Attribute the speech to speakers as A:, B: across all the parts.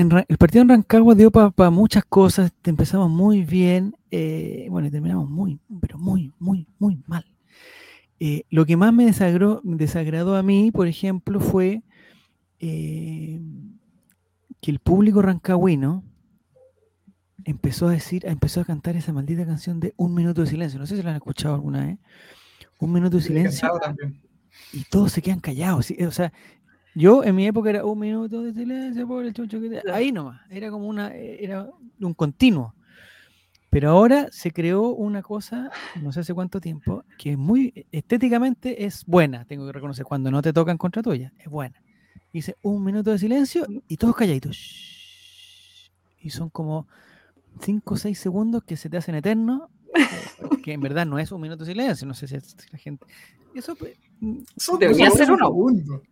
A: el partido en Rancagua dio para muchas cosas. Empezamos muy bien. Eh, bueno, y terminamos muy, pero muy, muy, muy mal. Eh, lo que más me desagradó, desagradó, a mí, por ejemplo, fue eh, que el público rancagüino empezó a decir, empezó a cantar esa maldita canción de Un Minuto de Silencio. No sé si la han escuchado alguna vez. Un Minuto de Silencio. Y todos se quedan callados. O sea, yo en mi época era un minuto de silencio por el chucho que Ahí nomás. Era como una, era un continuo. Pero ahora se creó una cosa, no sé hace cuánto tiempo, que es muy estéticamente es buena, tengo que reconocer, cuando no te tocan contra tuya, es buena. Dice un minuto de silencio y todos calladitos. Y son como 5 o 6 segundos que se te hacen eternos, que en verdad no es un minuto de silencio, no sé si la gente... Eso, pues,
B: debería ser uno.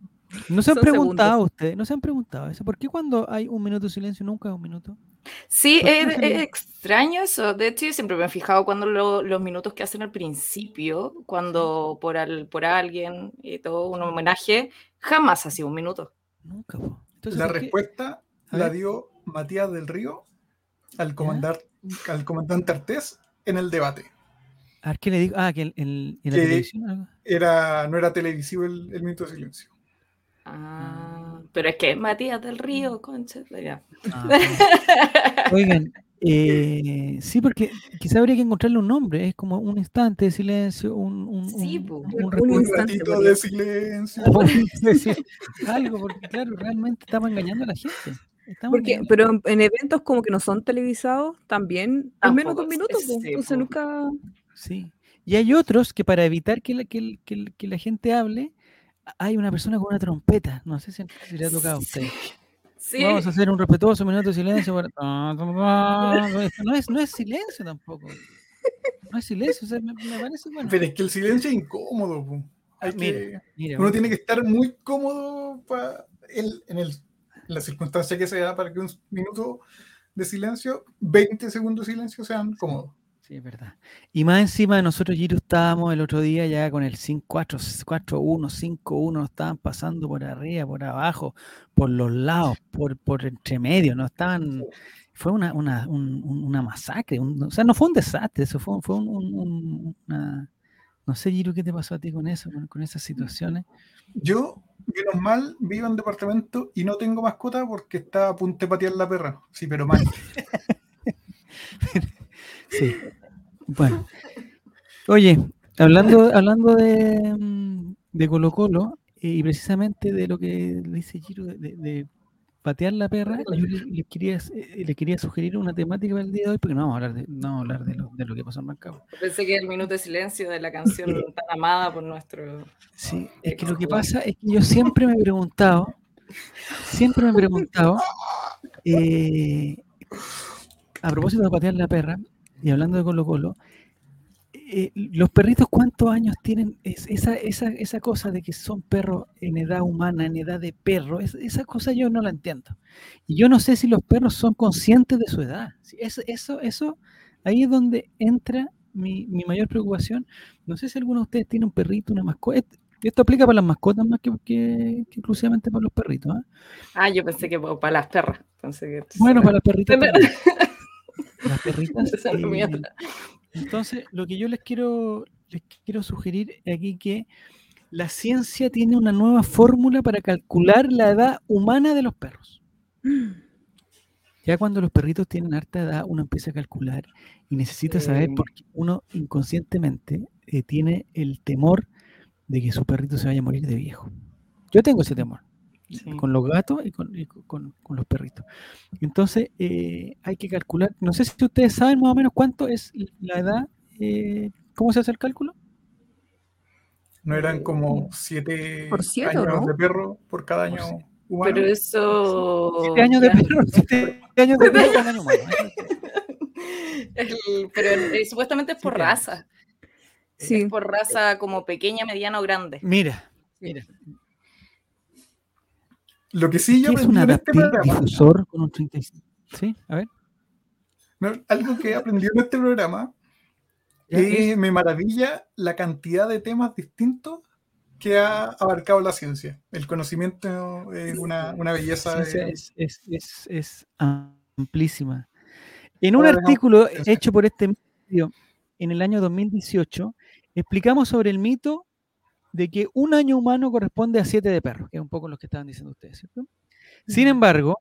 A: ¿No se han preguntado ustedes? ¿No se han preguntado eso? ¿Por qué cuando hay un minuto de silencio nunca es un minuto?
B: Sí, es, extraño eso. De hecho, yo siempre me he fijado cuando los minutos que hacen al principio, cuando por, al, por alguien y todo, un homenaje, jamás ha sido un minuto.
C: Nunca. la respuesta la dio Matías del Río al, comandar, al comandante Artés en el debate.
A: A ver, ¿qué le digo? Ah, que en, la televisión.
C: Era, no era televisivo el, el minuto de silencio.
B: Ah, pero es que Matías del Río, concha. Ah,
A: Oigan, eh, sí, porque quizá habría que encontrarle un nombre, es como un instante de silencio, un, un,
B: sí,
C: un, un, ratito de silencio.
A: Algo, porque claro, realmente estamos engañando a la gente.
D: Porque, pero en, eventos como que no son televisados, también al menos dos minutos, pues, entonces nunca...
A: Sí, y hay otros que para evitar que la, que, que, que la gente hable, hay una persona con una trompeta. No sé si, le ha tocado a usted. Vamos a hacer un respetuoso minuto de silencio. No, es, no es silencio tampoco. No es silencio. me, parece bueno.
C: Pero es que el silencio es incómodo. uno tiene que estar muy cómodo para en, el, la circunstancia que sea para que un minuto de silencio, 20 segundos de silencio sean cómodos.
A: Sí, es verdad. Y más encima nosotros, Giro, estábamos el otro día ya con el 5-4, 4-1, 5-1, nos estaban pasando por arriba, por abajo, por los lados, por, por entre medio, no estaban... Fue una, una, una masacre, o sea, no fue un desastre, eso fue, fue un, una... No sé, Giro, ¿qué te pasó a ti con eso, con, esas situaciones?
C: Yo, menos mal, vivo en departamento y no tengo mascota porque está a punto de patear la perra. Sí, pero mal.
A: sí. Bueno. Oye, hablando, hablando de, mm, de Colo Colo, eh, y precisamente de lo que dice Giro de, patear la perra, yo le, quería, eh, le quería sugerir una temática para el día de hoy, porque no vamos a hablar de, no hablar de, lo, de lo que pasó en Rancagua.
B: Pensé que el minuto de silencio de la canción tan amada por nuestro...
A: Sí, es que lo que pasa es que yo siempre me he preguntado, siempre me he preguntado, eh, a propósito de patear la perra, y hablando de Colo Colo, eh, los perritos cuántos años tienen esa, esa, esa, cosa de que son perros en edad humana, en edad de perro, esa cosa yo no la entiendo. Y yo no sé si los perros son conscientes de su edad. Eso, eso, eso ahí es donde entra mi, mi, mayor preocupación. No sé si alguno de ustedes tiene un perrito, una mascota. Esto aplica para las mascotas más que, que, exclusivamente para los perritos. ¿ah?
B: ah, yo pensé que para las perras.
A: bueno, para las perritas. las perritas. Eh, entonces, lo que yo les quiero, les quiero sugerir aquí que la ciencia tiene una nueva fórmula para calcular la edad humana de los perros. Ya cuando los perritos tienen harta edad, uno empieza a calcular y necesita saber por qué uno inconscientemente eh, tiene el temor de que su perrito se vaya a morir de viejo. Yo tengo ese temor con los gatos y con, los perritos. Entonces, eh, hay que calcular, no sé si ustedes saben más o menos cuánto es la edad, eh, ¿cómo se hace el cálculo?
C: No eran como siete años de perro por cada año
B: humano. Pero eso...
A: Siete años de perro, siete años de perro por año humano.
B: pero supuestamente es por raza. Sí. Es por raza como pequeña, mediana o grande.
A: Mira, mira,
C: lo que sí yo
A: aprendí en este programa. Difusor con un 35. Sí, a ver.
C: algo que he aprendido en este programa es, me maravilla la cantidad de temas distintos que ha abarcado la ciencia. El conocimiento es una, belleza.
A: Es, es, amplísima. En un artículo hecho por este medio en el año 2018, explicamos sobre el mito de que un año humano corresponde a siete de perros, que es un poco lo que estaban diciendo ustedes, ¿cierto? Sin embargo,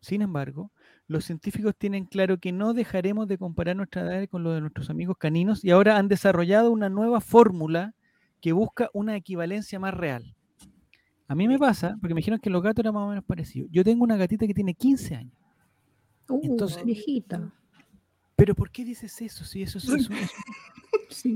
A: sin embargo, los científicos tienen claro que no dejaremos de comparar nuestra edad con lo de nuestros amigos caninos y ahora han desarrollado una nueva fórmula que busca una equivalencia más real. A mí me pasa, porque me dijeron que los gatos eran más o menos parecidos. Yo tengo una gatita que tiene 15 años.
D: Uh, Entonces, viejita.
A: Pero ¿por qué dices eso? Si eso, es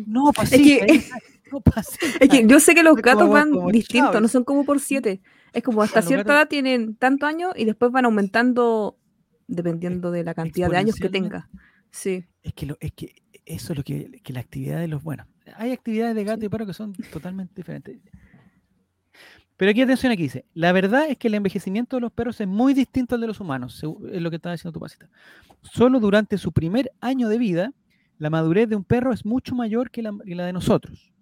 A: No, pasa. Es
D: que, yo sé que los gatos van distintos, no son como por siete. Es como hasta cierta edad tienen tantos años y después van aumentando dependiendo de la cantidad de años que tenga. Sí.
A: Es que, lo, es que eso es lo que, que la actividad de los. Bueno, hay actividades de gato y perro que son totalmente diferentes. Pero aquí atención aquí dice, la verdad es que el envejecimiento de los perros es muy distinto al de los humanos, es lo que estaba diciendo tu pasita. Solo durante su primer año de vida, la madurez de un perro es mucho mayor que la, de nosotros.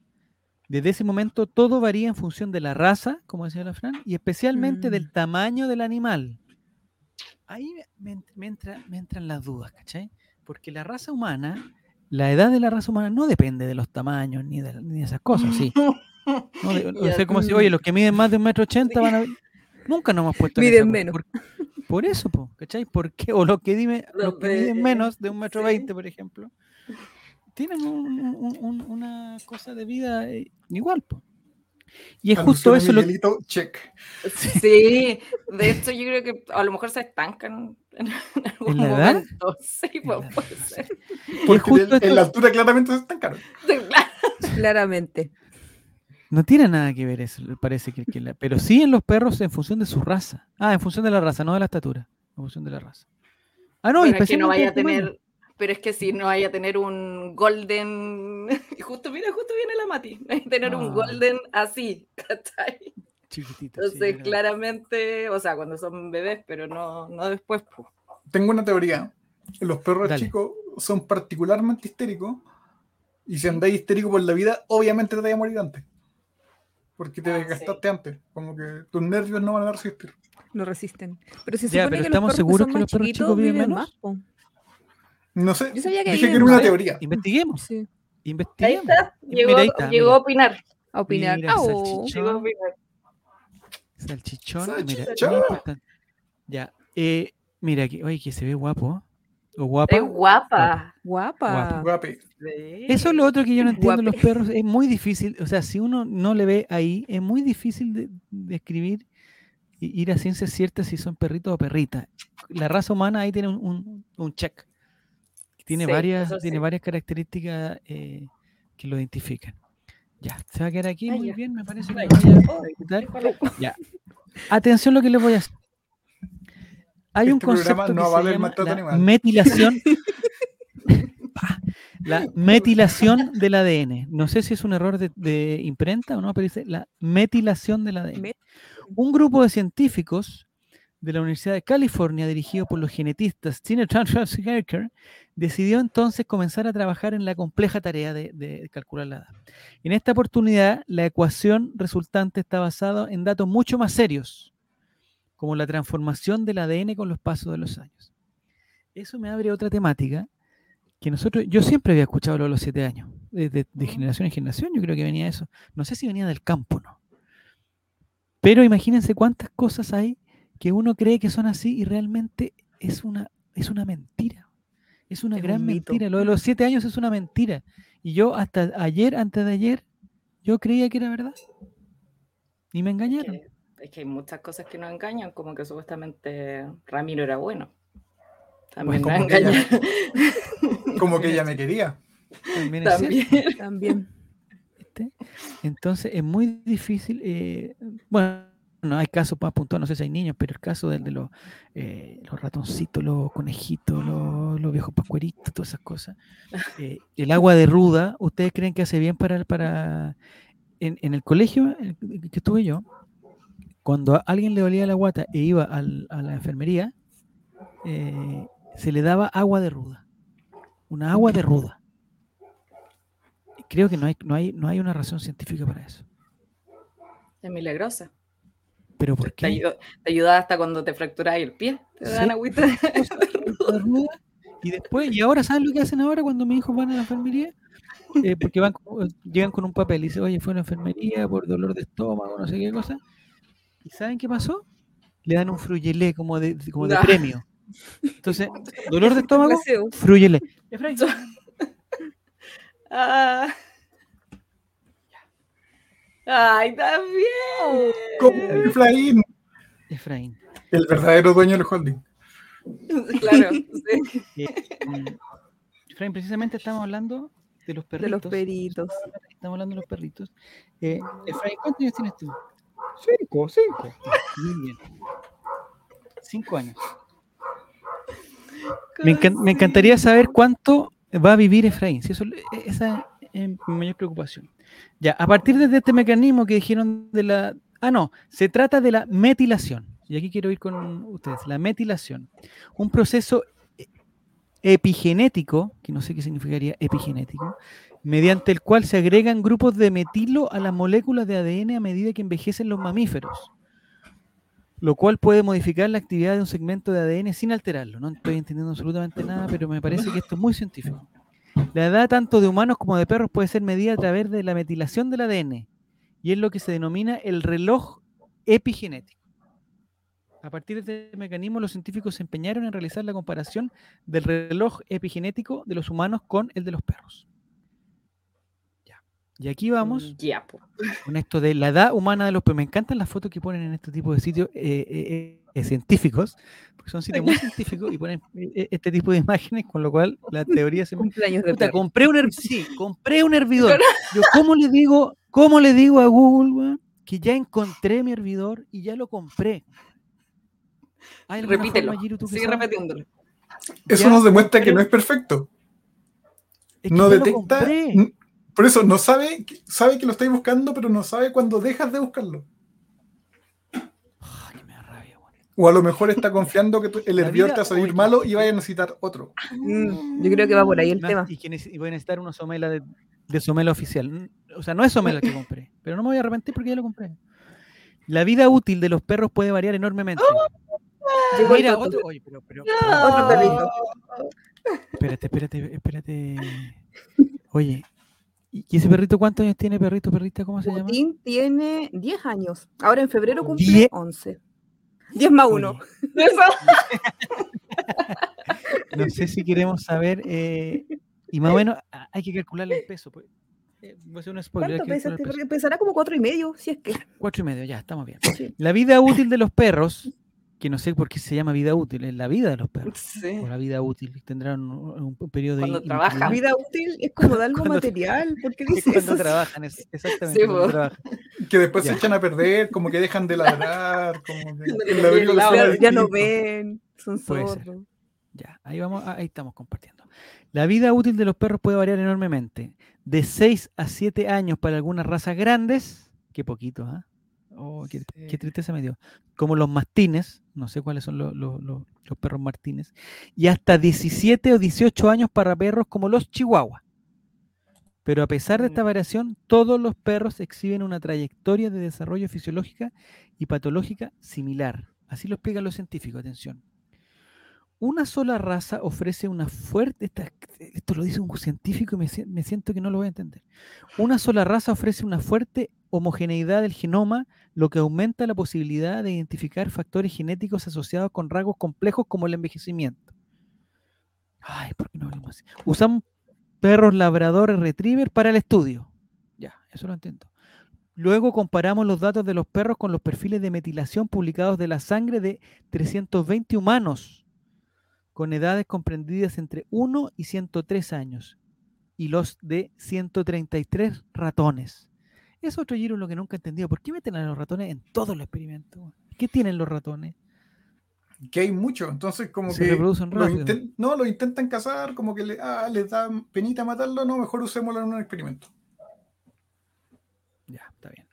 A: Desde ese momento todo varía en función de la raza, como decía la Fran, y especialmente del mm. tamaño del animal. Ahí me, entran las dudas, ¿cachai? Porque la raza humana, la edad de la raza humana no depende de los tamaños ni de, ni de esas cosas, ¿sí? No, como si, oye, los que miden más de un metro ochenta van a... Nunca nos hemos puesto
D: Miden menos.
A: Por, eso, ¿cachai? ¿Por qué? O los que, dime, los que miden menos de un metro veinte, por ejemplo, tienen una cosa de vida eh, igual, po. Y es justo eso lo que...
C: check.
B: Sí, de hecho yo creo que a lo mejor se estancan en algún ¿En momento. Sí, puede ser.
C: Porque justo en, la altura claramente se estancaron.
D: Claramente.
A: No tiene nada que ver eso, parece que, pero sí en los perros en función de su raza. Ah, en función de la raza, no de la estatura. En función de la raza.
B: Ah, no, y es que no vaya a tener, pero es que si no vaya a tener un golden, justo, mira, justo viene la Mati, tener un ah. golden así, ¿cachai?
A: Chiquitito.
B: Entonces, claramente, o sea, cuando son bebés, pero no, no después.
C: Tengo una teoría. Los perros chicos son particularmente histéricos y si andáis histérico por la vida, obviamente te vaya a morir antes porque te ah, desgastaste antes, como que tus nervios no van a resistir.
D: No resisten. Pero si
A: se ya, pero que estamos seguros que, los perros chicos viven menos.
C: Más, no sé, dije que era una teoría.
A: Investiguemos.
B: Sí.
A: Investiguemos.
B: Ahí está, llegó, ahí está, llegó a opinar.
D: A opinar.
A: Mira, oh. Llegó a opinar. Salchichón. Salchichón. Mira, ya. Eh, mira aquí, oye, que se ve guapo. O guapa.
B: Es guapa.
D: Guapa.
C: Guapa.
A: Eso es lo otro que yo no entiendo los perros. Es muy difícil, o sea, si uno no le ve ahí, es muy difícil de, describir y ir a ciencia cierta si son perritos o perritas. La raza humana ahí tiene un, check. Tiene, varias, tiene varias características eh, que lo identifican. Ya, se va a quedar aquí muy bien, me parece que Ya. Atención lo que les voy a hacer. Hay un este concepto que se llama la metilación. la metilación del ADN. No sé si es un error de, imprenta o no, pero dice la metilación del ADN. Un grupo de científicos de la Universidad de California, dirigido por los genetistas Tina Hacker, decidió entonces comenzar a trabajar en la compleja tarea de, de, calcular la edad. En esta oportunidad, la ecuación resultante está basada en datos mucho más serios como la transformación del ADN con los pasos de los años. Eso me abre otra temática que nosotros, yo siempre había escuchado lo de los siete años, de, generación en generación, yo creo que venía eso. No sé si venía del campo, ¿no? Pero imagínense cuántas cosas hay que uno cree que son así y realmente es una, es una mentira. Es una gran mentira. Lo de los siete años es una mentira. Y yo hasta ayer, antes de ayer, yo creía que era verdad. Y me engañaron
B: es que hay muchas cosas que nos engañan, como que supuestamente Ramiro era bueno. También
C: pues como, que ella, como que ella me quería.
B: También.
D: También.
A: Entonces es muy difícil. Eh, bueno, no hay casos para apuntar, no sé si hay niños, pero el caso del de los, eh, ratoncitos, los conejitos, los, viejos pascueritos, todas esas cosas. Eh, el agua de ruda, ¿ustedes creen que hace bien para, para en, en el colegio que estuve yo? cuando a alguien le dolía la guata e iba a la enfermería, eh, se le daba agua de ruda. Una agua de ruda. Creo que no hay, no hay, no hay una razón científica para eso.
B: Es milagrosa.
A: ¿Pero por qué?
B: Te ayuda, hasta cuando te fracturas el pie. Te dan agüita.
A: y después, y ahora, ¿sabes lo que hacen ahora cuando mis hijos van a la enfermería? Eh, porque van, llegan con un papel y dicen, oye, fue a la enfermería por dolor de estómago, no sé qué cosa. ¿Y saben qué pasó? Le dan un fruyelé como de, como de premio. Entonces, dolor de estómago, fruyelé.
B: ah. Ay, también.
C: Como Efraín.
A: Efraín.
C: El verdadero dueño del holding.
B: Claro, sí.
A: Eh, Efraín, precisamente estamos hablando de los perritos.
D: De los peritos.
A: Estamos hablando de los perritos. Eh, Efraín, ¿cuántos años tienes tú?
C: Cinco, cinco.
A: Muy bien. Cinco años. Me, me, encantaría saber cuánto va a vivir Efraín. Si eso, esa es mi mayor preocupación. Ya, a partir de este mecanismo que dijeron de la... Ah, no, se trata de la metilación. Y aquí quiero ir con ustedes. La metilación. Un proceso epigenético, que no sé qué significaría epigenético, mediante el cual se agregan grupos de metilo a las moléculas de ADN a medida que envejecen los mamíferos, lo cual puede modificar la actividad de un segmento de ADN sin alterarlo. No estoy entendiendo absolutamente nada, pero me parece que esto es muy científico. La edad tanto de humanos como de perros puede ser medida a través de la metilación del ADN y es lo que se denomina el reloj epigenético. A partir de este mecanismo, los científicos se empeñaron en realizar la comparación del reloj epigenético de los humanos con el de los perros. Y aquí vamos
B: ya,
A: con esto de la edad humana de los perros. Me encantan las fotos que ponen en este tipo de sitios eh, eh, eh, científicos, porque son sitios muy científicos y ponen este tipo de imágenes, con lo cual la teoría se
D: me...
A: compré un sí, compré un hervidor. Yo, ¿cómo le digo, cómo le digo a Google que ya encontré mi hervidor y ya lo compré?
B: Repítelo. Sigue repitiéndolo.
C: Eso nos demuestra que no es perfecto. no detecta. Por eso no sabe, sabe que lo estáis buscando, pero no sabe cuándo dejas de buscarlo. O a lo mejor está confiando que el hervidor te va a salir malo y vaya a necesitar otro.
D: Mm, yo creo que va por ahí el tema.
A: Y, y voy a necesitar una somela de, de, somela oficial. O sea, no es somela que compré, pero no me voy a arrepentir porque ya lo compré. La vida útil de los perros puede variar enormemente. ¡Oh! Mira, otro, oye, pero, pero, otro perrito. Espérate, espérate, espérate. Oye, ¿y ese perrito cuántos años tiene, perrito, perrita? ¿Cómo se llama?
D: tiene 10 años. Ahora en febrero cumple 11. 10 más 1.
A: no sé si queremos saber. Eh, y más o menos hay que calcularle el peso. Pues. Eh, voy a hacer un spoiler.
D: ¿Cuánto pesa este Pesará como 4 y medio, si es que.
A: 4 y medio, ya, estamos bien. La vida útil de los perros que no sé por qué se llama vida útil, es la vida de los perros. Sí. O la vida útil, tendrán un, periodo
B: cuando de... Cuando trabajan.
D: Vida útil es como dar algo material, porque dice
A: Cuando trabajan, es, exactamente. Sí, cuando trabajan.
C: Que después se echan a perder, como que dejan de ladrar, como que...
D: ya, ya no ven, son sordos.
A: Ya, ahí, vamos, ahí estamos compartiendo. La vida útil de los perros puede variar enormemente. De 6 a 7 años para algunas razas grandes, qué poquito, ¿ah? Oh, qué, tristeza me dio. Como los mastines, no sé cuáles son los, perros martines, y hasta 17 o 18 años para perros como los chihuahuas. Pero a pesar de esta mm. variación, todos los perros exhiben una trayectoria de desarrollo fisiológica y patológica similar. Así lo explican los científicos, atención. Una sola raza ofrece una fuerte, esto lo dice un científico y me, me siento que no lo voy a entender. Una sola raza ofrece una fuerte homogeneidad del genoma, lo que aumenta la posibilidad de identificar factores genéticos asociados con rasgos complejos como el envejecimiento. Ay, ¿por qué no hablamos así? Usamos perros labradores retriever para el estudio. Ya, eso lo entiendo. Luego comparamos los datos de los perros con los perfiles de metilación publicados de la sangre de 320 humanos con edades comprendidas entre 1 y 103 años y los de 133 ratones. Es otro giro lo que nunca he entendido. ¿Por qué meten a los ratones en todos los experimentos? ¿Qué tienen los ratones?
C: Que hay mucho, entonces como
A: Se
C: que
A: reproducen rápido.
C: no, lo intentan cazar, como que le, ah, les da penita matarlo, no, mejor usémoslo en un experimento.
A: Ya, está bien.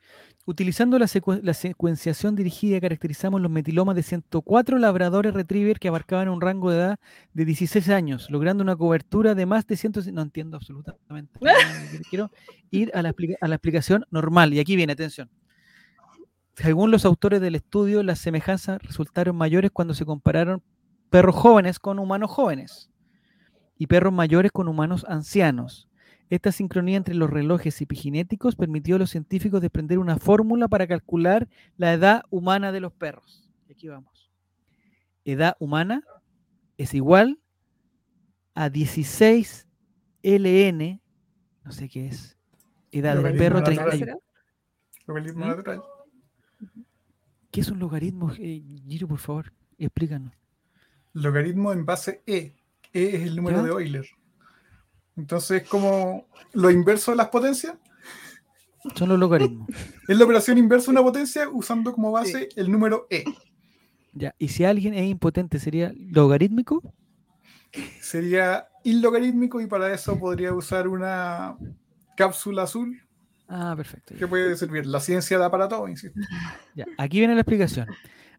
A: Utilizando la, secuenciación dirigida, caracterizamos los metilomas de 104 labradores retriever que abarcaban un rango de edad de 16 años, logrando una cobertura de más de 100. No entiendo absolutamente. Quiero ir a la, explicación normal. Y aquí viene, atención. según los autores del estudio, las semejanzas resultaron mayores cuando se compararon perros jóvenes con humanos jóvenes y perros mayores con humanos ancianos. Esta sincronía entre los relojes epigenéticos permitió a los científicos desprender una fórmula para calcular la edad humana de los perros. Aquí vamos. Edad humana es igual a 16 LN, no sé qué es, edad del perro 31. Logaritmo ¿Mm? natural. ¿Qué es un logaritmo, eh, Giro, por favor? Explícanos.
C: Logaritmo en base E. E es el número de Euler. Entonces, como lo inverso de las potencias.
A: Son los logaritmos.
C: Es la operación inversa de una potencia usando como base el número E.
A: Ya, y si alguien es impotente, ¿sería logarítmico?
C: Sería illogarítmico y para eso podría usar una cápsula azul.
A: Ah, perfecto.
C: Que puede servir. La ciencia da para todo, insisto.
A: Ya, aquí viene la explicación.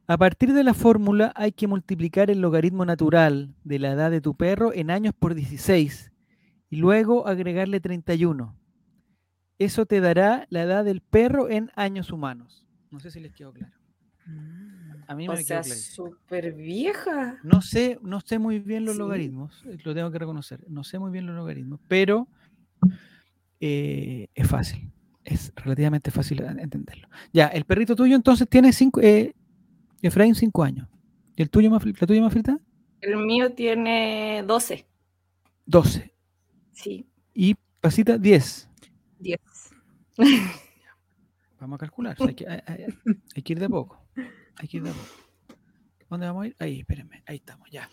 A: A partir de la fórmula hay que multiplicar el logaritmo natural de la edad de tu perro en años por 16 y luego agregarle 31. Eso te dará la edad del perro en años humanos. No sé si les quedó claro.
B: Mm. A mí me sea, súper vieja.
A: No sé, no sé muy bien los logaritmos, eh, lo tengo que reconocer. No sé muy bien los logaritmos, pero eh, es fácil. Es relativamente fácil entenderlo. Ya, el perrito tuyo entonces tiene cinco, eh, Efraín, 5 años. ¿Y el tuyo, más, la tuya, más frita?
B: El mío tiene 12.
A: 12.
B: Sí.
A: Y Pasita, 10.
B: 10.
A: Vamos a calcular. Hay que, hay, que, ir de poco. Hay que ir de poco. ¿Dónde vamos a ir? Ahí, espérenme. Ahí estamos, ya.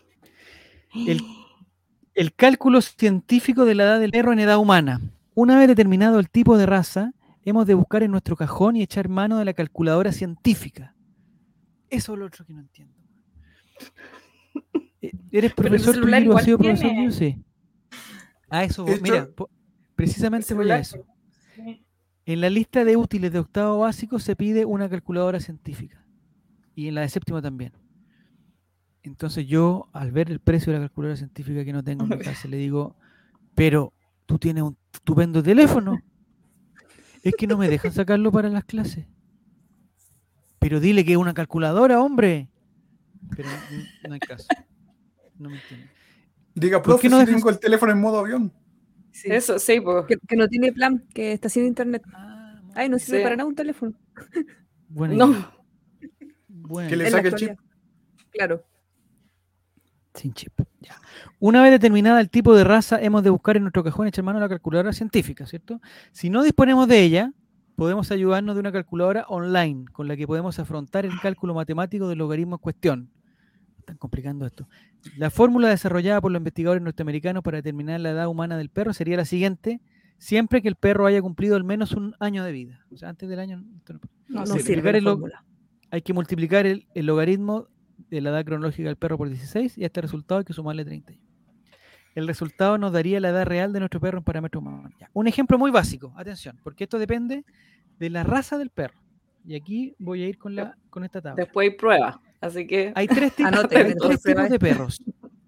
A: El, el cálculo científico de la edad del perro en edad humana. Una vez determinado el tipo de raza, hemos de buscar en nuestro cajón y echar mano de la calculadora científica. Eso es lo otro que no entiendo. Eh, ¿Eres profesor tú, ¿Has sido profesor mío? Sí. A eso, mira, precisamente voy a eso. En la lista de útiles de octavo básico se pide una calculadora científica. Y en la de séptimo también. Entonces yo, al ver el precio de la calculadora científica que no tengo en mi casa, le digo, pero tú tienes un estupendo teléfono. Es que no me dejan sacarlo para las clases. Pero dile que es una calculadora, hombre. Pero no, hay caso. No me entiende.
C: Diga, profe, no si tengo el teléfono en modo avión.
B: Eso, sí,
D: que, no tiene plan, que está sin internet. Ah, Ay, no sirve para nada un teléfono.
B: Bueno, no.
C: Que le saque el chip.
D: Claro.
A: Sin chip. Ya. Una vez determinada el tipo de raza, hemos de buscar en nuestro cajón echar mano a la calculadora científica, ¿cierto? Si no disponemos de ella, podemos ayudarnos de una calculadora online con la que podemos afrontar el cálculo matemático del logaritmo en cuestión. Están complicando esto. La fórmula desarrollada por los investigadores norteamericanos para determinar la edad humana del perro sería la siguiente, siempre que el perro haya cumplido al menos un año de vida. O sea, antes del año...
D: No, sirve
A: Hay que multiplicar el, logaritmo de la edad cronológica del perro por 16 y a este resultado hay que sumarle 31. El resultado nos daría la edad real de nuestro perro en parámetros humanos. Un ejemplo muy básico, atención, porque esto depende de la raza del perro. Y aquí voy a ir con, la, con esta tabla.
B: Después hay prueba, así que...
A: Hay tres, tipos, de perros.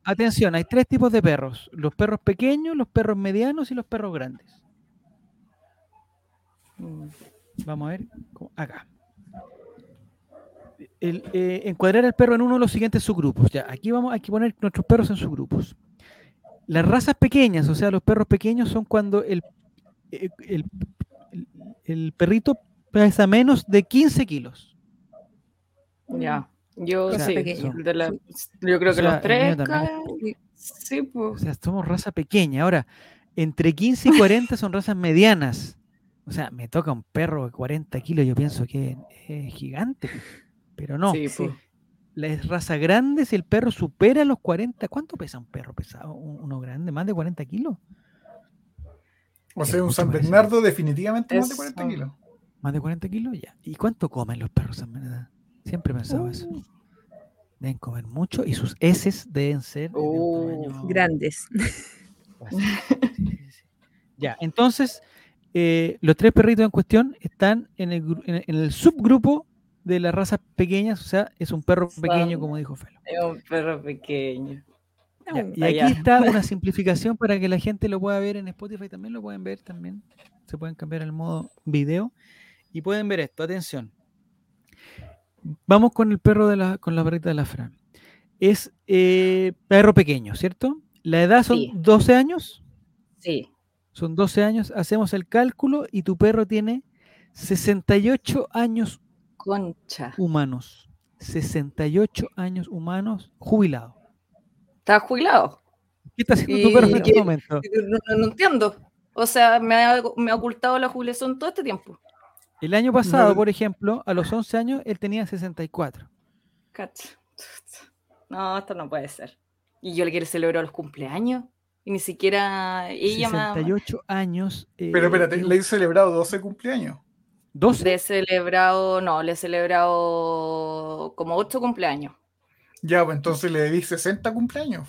A: Atención, hay tres tipos de perros. Los perros pequeños, los perros medianos y los perros grandes. Mm. Vamos a ver acá. El, eh, encuadrar al perro en uno de los siguientes subgrupos. Ya, aquí vamos, hay que poner nuestros perros en subgrupos. Las razas pequeñas, o sea, los perros pequeños son cuando el, eh, el, el perrito pesa menos de 15 kilos.
B: Ya, yo sí, yo creo que los tres. Sí, pues.
A: O sea, somos raza pequeña. Ahora, entre 15 y 40 son razas medianas. O sea, me toca un perro de 40 kilos, yo pienso que es gigante. Pero no. Sí, pues. La raza grande, si el perro supera los 40, ¿cuánto pesa un perro pesado? Uno grande, más de 40 kilos.
C: O sea, un San Bernardo definitivamente más de 40 kilos.
A: Más de 40 kilos, ya. ¿Y cuánto comen los perros San Bernardo? Siempre pensaba eso. Uh. Deben comer mucho y sus heces deben ser
D: grandes.
A: Ya, entonces, eh, los tres perritos en cuestión están en el, en el, subgrupo de las razas pequeñas, o sea, es un perro pequeño, como dijo Felo.
B: Es un perro pequeño
A: y aquí está una simplificación para que la gente lo pueda ver en Spotify, también lo pueden ver, también se pueden cambiar al modo video y pueden ver esto, atención. Vamos con el perro de la, con la perrita de la Fran. Es eh, perro pequeño, ¿cierto? ¿La edad son 12 años?
B: Sí.
A: Son 12 años, hacemos el cálculo y tu perro tiene 68 años
B: Concha.
A: humanos. 68 años humanos jubilado.
B: ¿Está jubilado?
A: ¿Qué está haciendo tu perro en este momento?
B: No, entiendo. O sea, me ha, me ha, ocultado la jubilación todo este tiempo.
A: El año pasado, por ejemplo, a los 11 años, él tenía 64.
B: No, esto no puede ser. Y yo le quiero celebrar los cumpleaños. Y ni siquiera ella
A: 68 años.
C: Eh, Pero espérate, le he celebrado 12 cumpleaños.
B: ¿12? Le he celebrado, no, le he celebrado como 8 cumpleaños.
C: Ya, pues entonces le debí 60 cumpleaños.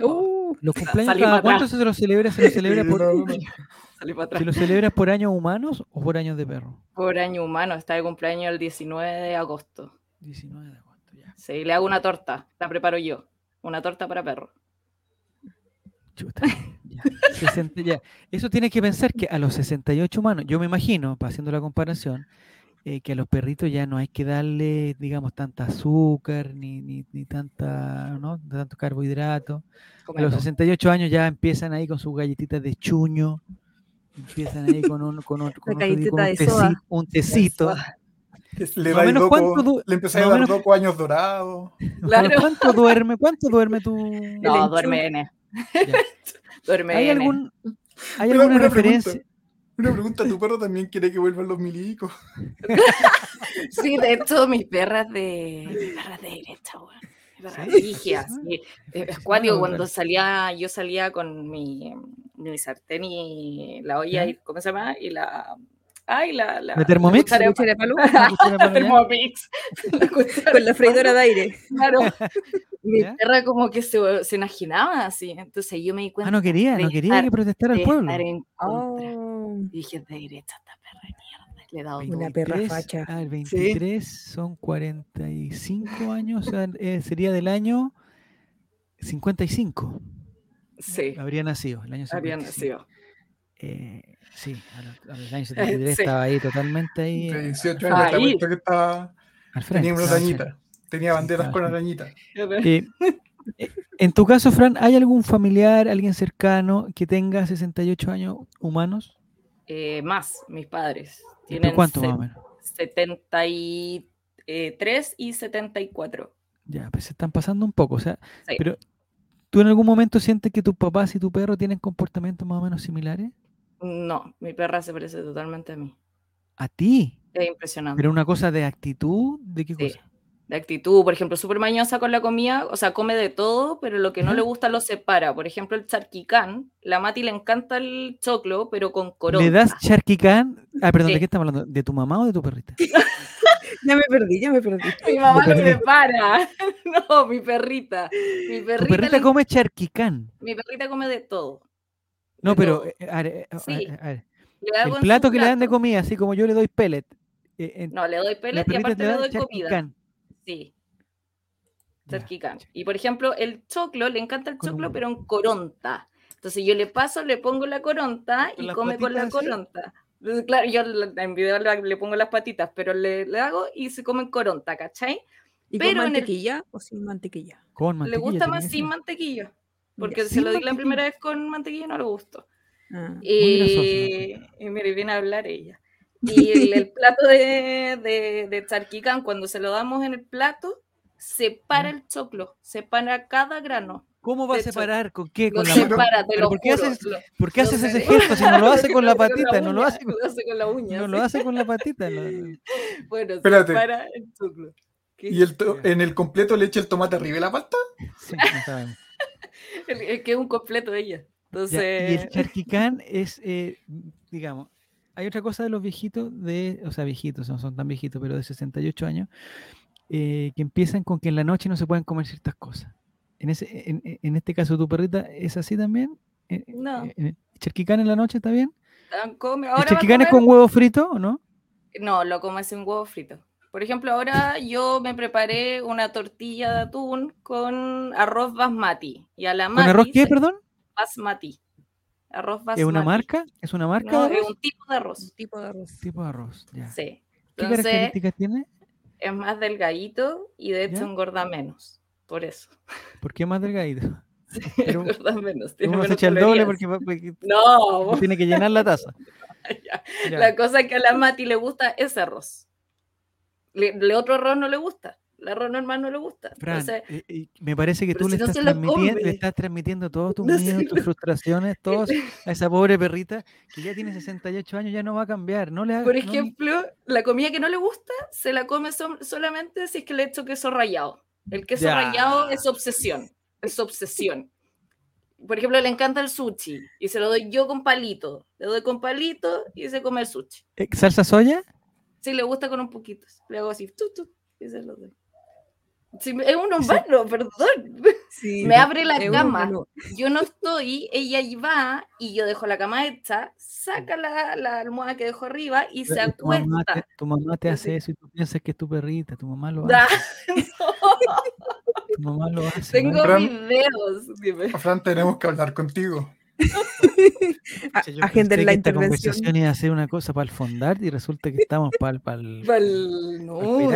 A: Uh, los cumpleaños, ¿cada cuánto se los celebra? ¿Se los celebra por, ¿Se lo celebras por años humanos o por años de perro?
B: Por año humano, está de cumpleaños el 19 de agosto.
A: 19 de agosto, ya.
B: Sí, le hago una torta, la preparo yo. Una torta para perro.
A: Chuta, ya. Eso tiene que pensar que a los 68 humanos, yo me imagino, haciendo la comparación, eh, que a los perritos ya no hay que darle, digamos, tanta azúcar ni, ni, ni tanta, ¿no? tanto carbohidrato. A los 68 años ya empiezan ahí con sus galletitas de chuño, Empiezan ahí con un, con un, con un, tecito, un tecito.
C: Le, da menos doco, le empecé a dar menos, doco años dorados.
A: Claro. ¿Cuánto duerme? ¿Cuánto duerme tú?
B: No, duerme N. duerme
A: ¿Hay, algún, ¿hay alguna una referencia?
C: Pregunta, una pregunta, ¿tu perro también quiere que vuelvan los milicos?
B: sí, de hecho, mis perras de... Mis perras de derecha, weón. ¿Sí? Es cuando salía, yo salía con mi, mi sartén y la olla, y, ¿cómo se llama? Y la... Ay, la, la,
A: ¿De Thermomix?
B: La La Thermomix.
D: Con la freidora de aire.
B: Claro. Mi perra como que se, se enajenaba así. Entonces yo me di cuenta.
A: Ah, no quería, no quería que protestara al pueblo.
B: Oh. Y dije, de derecha mierda. Le he dado
D: una perra facha.
A: Ah, el 23 son 45 años, o sea, eh, sería del año 55.
B: Sí.
A: Habría nacido, el año 55.
B: Habría nacido.
A: Eh, sí, a los, años 73 sí. estaba ahí totalmente ahí.
C: 18 eh, años, ahí. que estaba. Tenía una arañita. Tenía banderas con arañita.
A: Eh, en tu caso, Fran, ¿hay algún familiar, alguien cercano que tenga 68 años humanos?
B: Eh, más, mis padres. Tienen
A: ¿Cuánto más o menos?
B: 73 y 74.
A: Ya, pues se están pasando un poco, o sea, sí. pero ¿tú en algún momento sientes que tus papás y tu perro tienen comportamientos más o menos similares?
B: No, mi perra se parece totalmente a mí.
A: ¿A ti?
B: Es impresionante.
A: ¿Pero una cosa de actitud? ¿De qué
B: sí.
A: cosa?
B: De actitud, por ejemplo, súper mañosa con la comida, o sea, come de todo, pero lo que no le gusta lo separa. Por ejemplo, el charquicán, la Mati le encanta el choclo, pero con coronta.
A: ¿Le das charquicán? Ah, perdón, sí. ¿de qué estamos hablando? ¿De tu mamá o de tu perrita?
D: ya me perdí, ya me perdí.
B: Mi mamá lo separa. no, mi perrita. Mi perrita,
A: ¿Tu perrita
B: le...
A: come charquicán?
B: Mi perrita come de todo.
A: No,
B: de
A: pero,
B: todo.
A: A ver,
B: sí.
A: a ver. El plato que plato. le dan de comida, así como yo le doy pellet.
B: Eh, no, le doy pellet y aparte le doy comida. Sí. Y por ejemplo, el choclo, le encanta el choclo, pero en coronta. Entonces yo le paso, le pongo la coronta y come con la coronta. Entonces, claro, yo en video le, pongo las patitas, pero le, le, hago y se come en coronta, ¿cachai?
D: ¿Y pero con mantequilla el... o sin mantequilla?
A: Con mantequilla.
B: Le gusta más sin mantequilla. Porque se lo di la primera vez con mantequilla y no le gustó. Ah, y, y mire, viene a hablar ella. Y el, el plato de, de, de charquicán, cuando se lo damos en el plato, separa el choclo, separa cada grano.
A: ¿Cómo va a separar? ¿Con qué?
B: Con
A: la
B: separa, te lo
A: ¿Por qué
B: juro,
A: haces,
B: lo,
A: ¿por qué haces ese gesto si no lo hace con la patita? No lo hace
B: con, lo la uña.
A: no lo hace con la patita. No.
B: Bueno,
C: Espérate.
B: separa el choclo.
C: ¿Y el en el completo le echa el tomate arriba de la palta?
A: Sí, no sabemos.
B: Es que es un completo de ella. Entonces...
A: Ya, y el charquicán es, eh, digamos, hay otra cosa de los viejitos, de, o sea, viejitos, no son tan viejitos, pero de 68 años, eh, que empiezan con que en la noche no se pueden comer ciertas cosas. En, ese, en, en este caso, ¿tu perrita es así también? Eh,
B: No.
A: ¿Charquicán en la noche está bien?
B: Ah, come-
A: ¿El
B: Ahora va a
A: charquicán es con huevo frito o no?
B: No, lo como sin huevo frito. Por ejemplo, ahora yo me preparé una tortilla de atún con arroz basmati. Y a la
A: ¿Con arroz qué, perdón?
B: basmati. Arroz basmati.
A: ¿Es una marca? ¿Es una marca?
B: No, es un tipo de arroz.
D: Un tipo de arroz.
A: tipo de arroz, ya.
B: Sí.
A: ¿Qué
B: Entonces,
A: características tiene?
B: es más delgadito y de hecho engorda menos. Por eso.
A: ¿Por qué más delgadito?
B: Pero engorda menos.
A: Tiene uno se echa el doble porque,
B: no.
A: tiene que llenar la taza.
B: La cosa que a la Mati le gusta es arroz. Le, otro arroz no le gusta. El arroz normal no le gusta.
A: Eh, me parece que tú le, estás transmitiendo, le estás transmitiendo todos tus miedos, tus frustraciones, todos a esa pobre perrita que ya tiene 68 años, ya no va a cambiar. No le
B: Por ejemplo, la comida que no le gusta se la come solamente si es que le echo queso rallado. El queso rallado es obsesión. Es obsesión. Por ejemplo, le encanta el sushi y se lo doy yo con palito. Le doy con palito y se come el sushi.
A: ¿Eh, ¿Salsa soya?
B: Sí, le gusta con un poquito. Le hago así, tu, tu, y se lo doy. Es un humano, perdón. me abre la cama. Yo no estoy, ella va y yo dejo la cama hecha, saca la, la almohada que dejo arriba y se acuesta.
A: Tu mamá, te, hace eso y tú piensas que es tu perrita, tu mamá lo hace. Tu mamá lo hace.
B: Tengo videos. Dime.
C: Fran, tenemos que hablar contigo.
A: Agenden la intervención. y hacer una cosa para el fondar y resulta que estamos para el, para el,
B: no.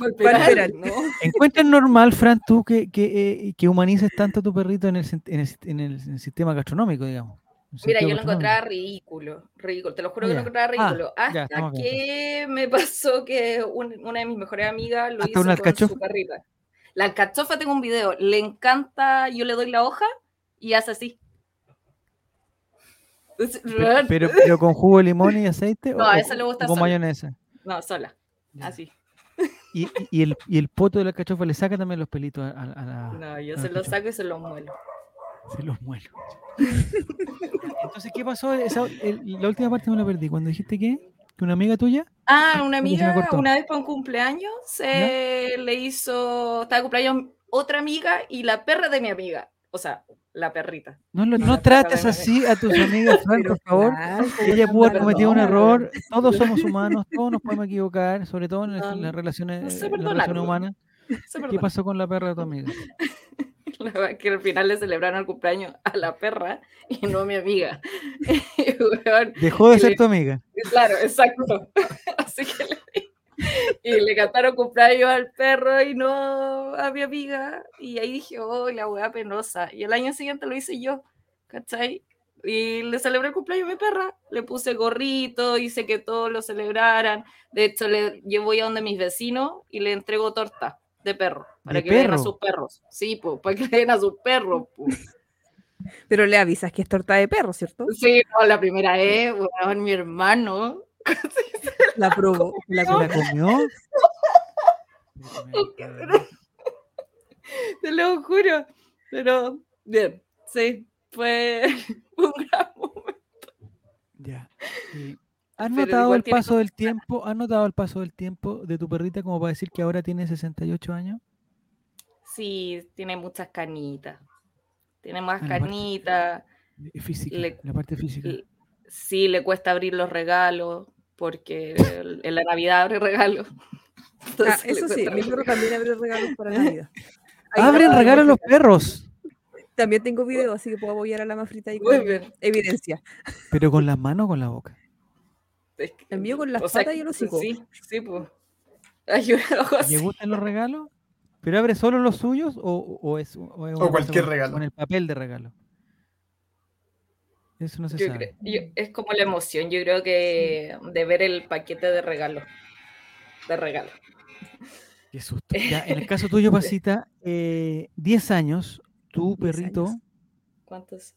A: ¿Encuentras normal, Fran, tú que, que, eh, que, humanices tanto a tu perrito en el, en el, en el sistema gastronómico, digamos?
B: Mira, yo lo encontraba ridículo, ridículo, te lo juro que lo encontraba ah, ridículo. hasta que me pasó que una de mis mejores amigas lo hizo con su perrita. La alcachofa tengo un video, le encanta, yo le doy la hoja y hace así.
A: Pero, pero, con jugo de limón y aceite
B: no, o, eso le gusta
A: con mayonesa.
B: No, sola. Así.
A: Y, y, el, y el poto de la cachofa le saca también los pelitos a, a la.
B: No, yo se los saco y se los muelo.
A: Se los muelo. Entonces, ¿qué pasó? la última parte me la perdí. Cuando dijiste que, que una amiga tuya.
B: Ah, una amiga, una vez para un cumpleaños, se le hizo. Estaba de cumpleaños otra amiga y la perra de mi amiga. O sea, la perrita.
A: No, no, trates así a tus amigas, por favor. Ella pudo haber cometido un error. Todos somos humanos, todos nos podemos equivocar, sobre todo en, las relaciones, humanas. ¿Qué pasó con la perra de tu amiga?
B: que al final le celebraron el cumpleaños a la perra y no a mi amiga.
A: Dejó de ser tu amiga.
B: Claro, exacto. Así que le y le cantaron cumpleaños al perro y no a mi amiga. Y ahí dije, oh, la weá penosa. Y el año siguiente lo hice yo, ¿cachai? Y le celebré el cumpleaños a mi perra. Le puse gorrito, hice que todos lo celebraran. De hecho, le llevo ya donde mis vecinos y le entrego torta de perro. Para que vean a sus perros. Sí, pues, para que vean a sus perros.
D: Pero le avisas que es torta de perro, ¿cierto?
B: Sí, la primera vez, bueno, mi hermano
D: la probó. ¿La,
A: comió?
B: Te lo juro. Pero, bien, sí, fue un gran momento.
A: Ya. ¿Has notado el paso del tiempo? ¿Has notado el paso del tiempo de tu perrita como para decir que ahora tiene 68 años?
B: Sí, tiene muchas canitas. Tiene más canitas.
A: Física, la parte física
B: sí le cuesta abrir los regalos, porque en la Navidad abre regalos.
D: Ah, eso sí, mi perro también abre regalos para Navidad.
A: Abren regalos los perros.
D: También tengo video, así que puedo apoyar a la más frita y con evidencia.
A: ¿Pero con las manos o con la boca?
D: El mío con las patas y los hocico.
B: Sí, sí, pues.
A: ¿Le gustan los regalos? ¿Pero abre solo los suyos o, es,
C: o cualquier regalo?
A: Con el papel de regalo. Eso no se sabe.
B: es como la emoción, yo creo que de ver el paquete de regalo. De regalo.
A: Qué susto. Ya, en el caso tuyo, Pasita, 10 eh, años, tu perrito.
B: ¿Cuántos?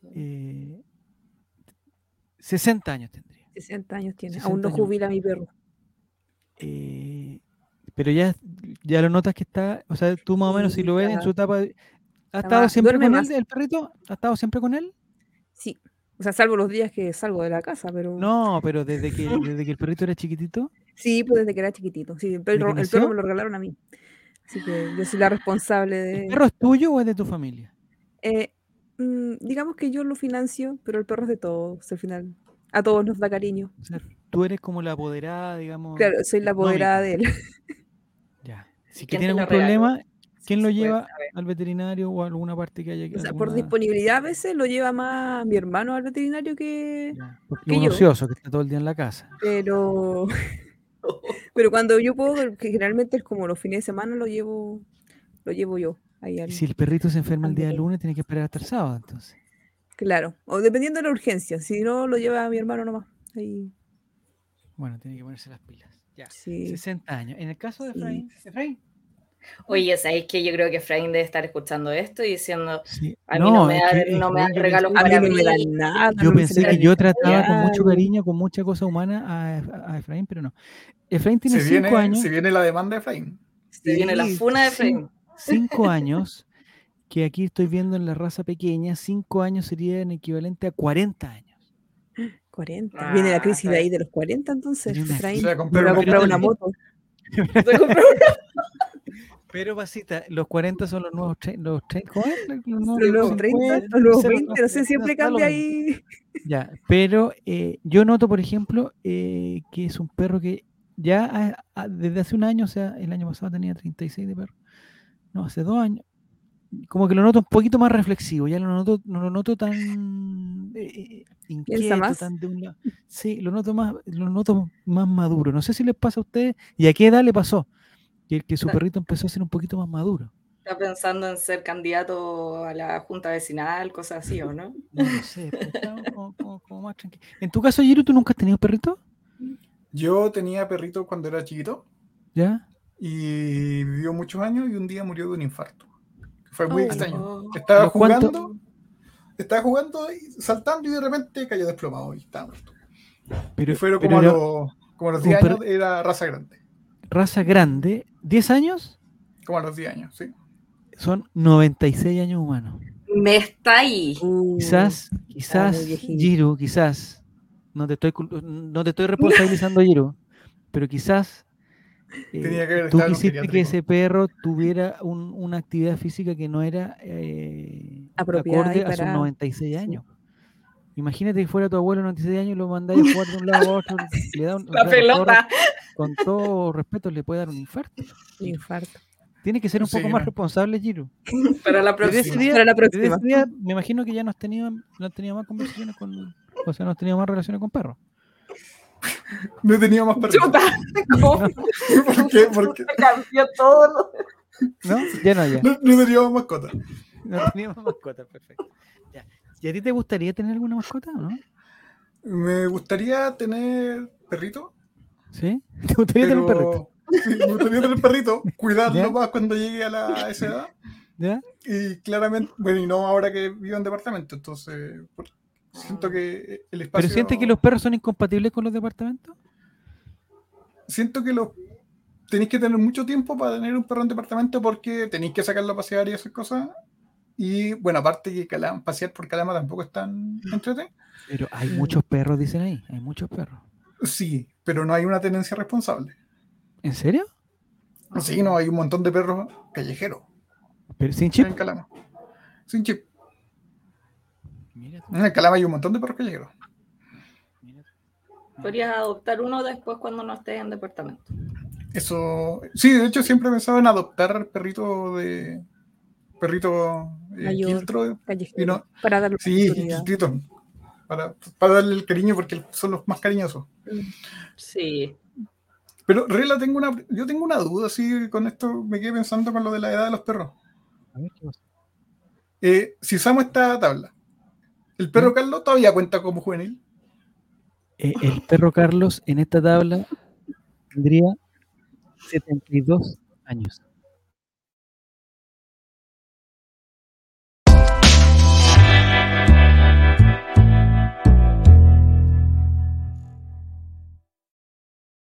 A: 60 eh, años tendría.
D: 60 años tiene. Aún no jubila mi perro.
A: Eh, pero ya, ya lo notas que está, o sea, tú más o menos si lo ves en su etapa, ¿ha estado siempre con él, el perrito? ¿Ha estado siempre con él?
D: Sí. O sea, salvo los días que salgo de la casa, pero.
A: No, pero desde que, desde que el perrito era chiquitito.
D: Sí, pues desde que era chiquitito. Sí, el perro, el perro me lo regalaron a mí. Así que yo soy la responsable de.
A: ¿El perro es tuyo o es de tu familia?
D: Eh, mm, digamos que yo lo financio, pero el perro es de todos. Al final, a todos nos da cariño.
A: O sea, tú eres como la apoderada, digamos.
D: Claro, soy la apoderada de él.
A: Ya. Si que tiene un problema, ¿Quién lo lleva al veterinario o a alguna parte que haya que
D: o sea, Por disponibilidad a veces lo lleva más mi hermano al veterinario que,
A: que un ocioso que está todo el día en la casa.
D: Pero Pero cuando yo puedo, que generalmente es como los fines de semana, lo llevo, lo llevo yo.
A: Ahí si el perrito se enferma el día lunes, tiene que esperar hasta el sábado, entonces.
D: Claro, o dependiendo de la urgencia. Si no, lo lleva a mi hermano nomás. Ahí.
A: Bueno, tiene que ponerse las pilas. Ya. 60 años. En el caso de Efraín, Efraín.
B: Oye, ¿sabéis que yo creo que Efraín debe estar escuchando esto y diciendo, a mí no, me, da, no me dan regalos para mí.
A: Me dan nada, yo pensé que yo trataba con mucho cariño, con mucha cosa humana a, Efraín, pero no. Efraín tiene 5 años.
C: Si viene la demanda de Efraín.
B: Si viene la funa de Efraín.
A: 5 años, que aquí estoy viendo en la raza pequeña, 5 añños serían equivalente a 40 años.
D: 40. Viene la crisis de ahí de los 40, entonces. Efraín, se va a comprar una moto.
A: Pero, Basita, los 40 son los nuevos los, ¿cómo es?
D: los, nuevos 30, los nuevos 20, no sé, siempre cambia ahí.
A: Ya, pero eh, yo noto, por ejemplo, eh, que es un perro que ya desde hace un año, o sea, el año pasado tenía 36 de perro, no, hace dos años, como que lo noto un poquito más reflexivo, ya lo noto, no lo noto tan eh, inquieto, más? tan de un lado. Sí, lo noto más, lo noto más maduro. No sé si les pasa a ustedes y a qué edad le pasó que, que su perrito empezó a ser un poquito más maduro.
B: ¿Está pensando en ser candidato a la junta vecinal, cosas así, o no?
A: No sé, como, más tranquilo. En tu caso, Giro, ¿tú nunca has tenido perrito?
C: Yo tenía perrito cuando era chiquito.
A: ¿Ya?
C: Y vivió muchos años y un día murió de un infarto. Fue muy extraño. Estaba jugando, estaba jugando, y saltando y de repente cayó desplomado y estaba muerto. Pero, fueron como, a los, como a los 10 años, era raza grande.
A: Raza grande, ¿10 años?
C: Como a los 10 años, sí.
A: Son 96 años humanos.
B: Me está ahí.
A: Uh, quizás, quizás, Giro, quizás, no te estoy, no te estoy responsabilizando, Giro, pero quizás eh, tú quisiste que ese perro tuviera una actividad física que no era eh, acorde a sus 96 años. Imagínate que fuera tu abuelo de 96 años y lo mandáis a jugar de un lado a otro. Le da
B: la pelota.
A: Con todo, respeto, le puede dar un infarto.
D: infarto.
A: Tiene que ser un poco más responsable, Giro.
B: Para la próxima.
A: Para la próxima. me imagino que ya no has tenido, no has tenido más conversaciones con. O sea, no has tenido más relaciones con perros.
C: No he tenido más perros. ¿Por qué? Porque
B: cambió todo.
A: ¿No? Ya no, ya.
C: No, no teníamos mascota.
A: No teníamos mascota, perfecto. Ya. ¿Y a ti te gustaría tener alguna mascota o no?
C: Me gustaría tener perrito.
A: ¿Sí? ¿Te gustaría tener perrito?
C: Sí, me gustaría tener perrito, cuidarlo más cuando llegue a la, esa edad. ¿Ya? Y claramente, bueno, y no ahora que vivo en departamento, entonces, Siento que el espacio.
A: ¿Pero siente que los perros son incompatibles con los departamentos?
C: Siento que los tenéis que tener mucho tiempo para tener un perro en departamento porque tenéis que sacarlo a pasear y esas cosas. Y bueno, aparte que pasear por calama tampoco es tan entretenido.
A: Pero hay muchos perros, dicen ahí. Hay muchos perros.
C: Sí, pero no hay una tenencia responsable.
A: ¿En serio?
C: Sí, no, hay un montón de perros callejeros.
A: ¿Pero sin chip?
C: En calama. Sin chip. En el Calama hay un montón de perros callejeros.
B: Podrías adoptar uno después cuando no estés en departamento.
C: Eso, sí, de hecho siempre he pensado en adoptar perrito de perrito
D: eh,
C: para darle sí, para, para, darle el cariño porque son los más cariñosos.
B: Sí.
C: Pero Rela, tengo una, yo tengo una duda, sí, con esto me quedé pensando con lo de la edad de los perros. A ver, ¿qué pasa? Eh, si usamos esta tabla, ¿El perro ¿Mm? Carlos todavía cuenta como juvenil?
A: Eh, el perro Carlos en esta tabla tendría 72 años.